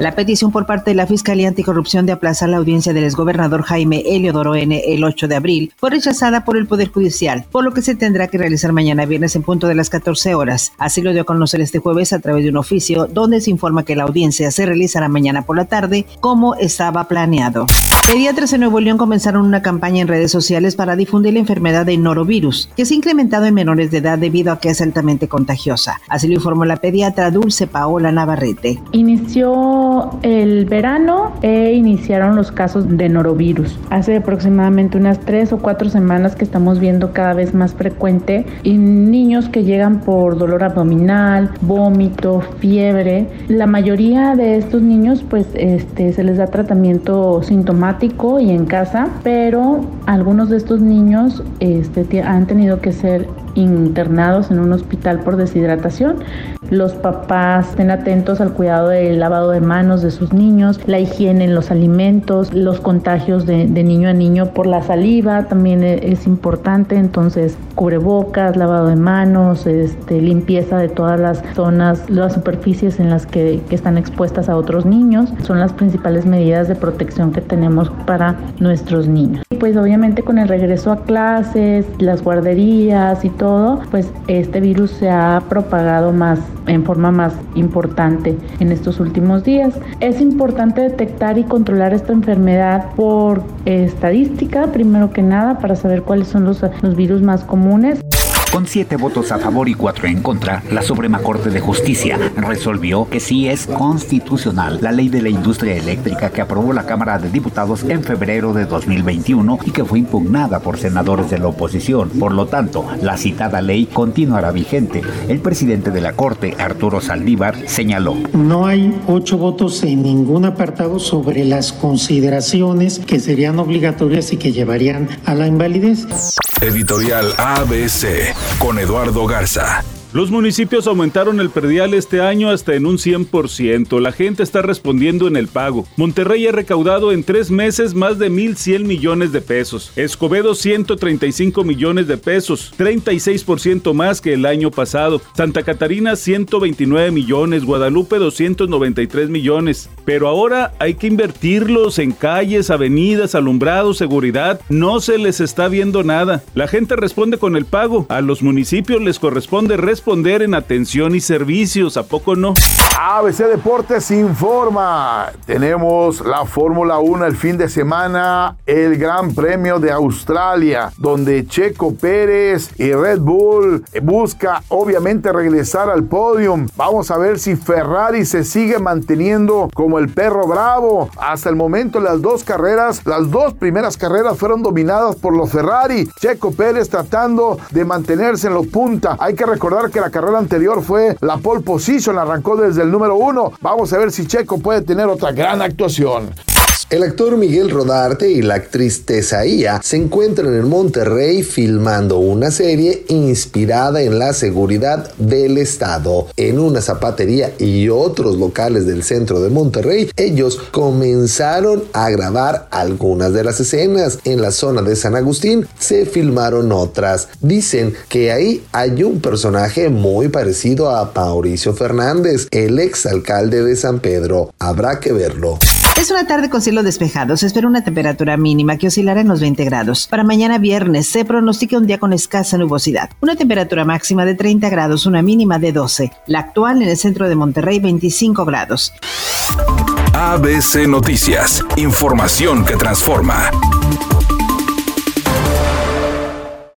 La petición por parte de la Fiscalía Anticorrupción de aplazar la audiencia del exgobernador Jaime Eliodoro N. el 8 de abril fue rechazada por el Poder Judicial, por lo que se tendrá que realizar mañana viernes en punto de las 14 horas. Así lo dio a conocer este jueves a través de un oficio donde se informa que la audiencia se realizará mañana por la tarde como estaba planeado. Pediatras en Nuevo León comenzaron una campaña en redes sociales para difundir la enfermedad de norovirus, que se ha incrementado en menores de edad debido a que es altamente contagiosa. Así lo informó la pediatra Dulce Paola Navarrete. Inició el verano e iniciaron los casos de norovirus. Hace aproximadamente unas tres o cuatro semanas que estamos viendo cada vez más frecuente en niños que llegan por dolor abdominal, vómito, fiebre. La mayoría de estos niños pues este, se les da tratamiento sintomático y en casa, pero algunos de estos niños este, han tenido que ser internados en un hospital por deshidratación. Los papás estén atentos al cuidado del lavado de manos de sus niños, la higiene en los alimentos, los contagios de, niño a niño por la saliva también e, es importante, entonces cubrebocas, lavado de manos, este, limpieza de todas las zonas, las superficies en las que, que están expuestas a otros niños, son las principales medidas de protección que tenemos para nuestros niños. Pues obviamente con el regreso a clases, las guarderías y todo, pues este virus se ha propagado más en forma más importante en estos últimos días. Es importante detectar y controlar esta enfermedad por estadística, primero que nada, para saber cuáles son los, los virus más comunes. Con siete votos a favor y cuatro en contra, la Suprema Corte de Justicia resolvió que sí es constitucional la ley de la industria eléctrica que aprobó la Cámara de Diputados en febrero de 2021 y que fue impugnada por senadores de la oposición. Por lo tanto, la citada ley continuará vigente. El presidente de la Corte, Arturo Saldívar, señaló. No hay ocho votos en ningún apartado sobre las consideraciones que serían obligatorias y que llevarían a la invalidez. Editorial ABC con Eduardo Garza. Los municipios aumentaron el perdial este año hasta en un 100%. La gente está respondiendo en el pago. Monterrey ha recaudado en tres meses más de 1.100 millones de pesos. Escobedo 135 millones de pesos, 36% más que el año pasado. Santa Catarina 129 millones, Guadalupe 293 millones. Pero ahora hay que invertirlos en calles, avenidas, alumbrados, seguridad. No se les está viendo nada. La gente responde con el pago. A los municipios les corresponde responder responder en atención y servicios, ¿a poco no? ABC Deportes informa. Tenemos la Fórmula 1 el fin de semana, el Gran Premio de Australia, donde Checo Pérez y Red Bull busca obviamente regresar al podium. Vamos a ver si Ferrari se sigue manteniendo como el perro bravo. Hasta el momento las dos carreras, las dos primeras carreras fueron dominadas por los Ferrari. Checo Pérez tratando de mantenerse en los punta. Hay que recordar que la carrera anterior fue la pole position, arrancó desde el número uno. Vamos a ver si Checo puede tener otra gran actuación. El actor Miguel Rodarte y la actriz Tesaía se encuentran en Monterrey filmando una serie inspirada en la seguridad del Estado. En una zapatería y otros locales del centro de Monterrey, ellos comenzaron a grabar algunas de las escenas. En la zona de San Agustín se filmaron otras. Dicen que ahí hay un personaje muy parecido a Mauricio Fernández, el ex alcalde de San Pedro. Habrá que verlo. Es una tarde con cielo despejado. Se espera una temperatura mínima que oscilará en los 20 grados. Para mañana viernes se pronostica un día con escasa nubosidad. Una temperatura máxima de 30 grados, una mínima de 12. La actual en el centro de Monterrey 25 grados. ABC Noticias. Información que transforma.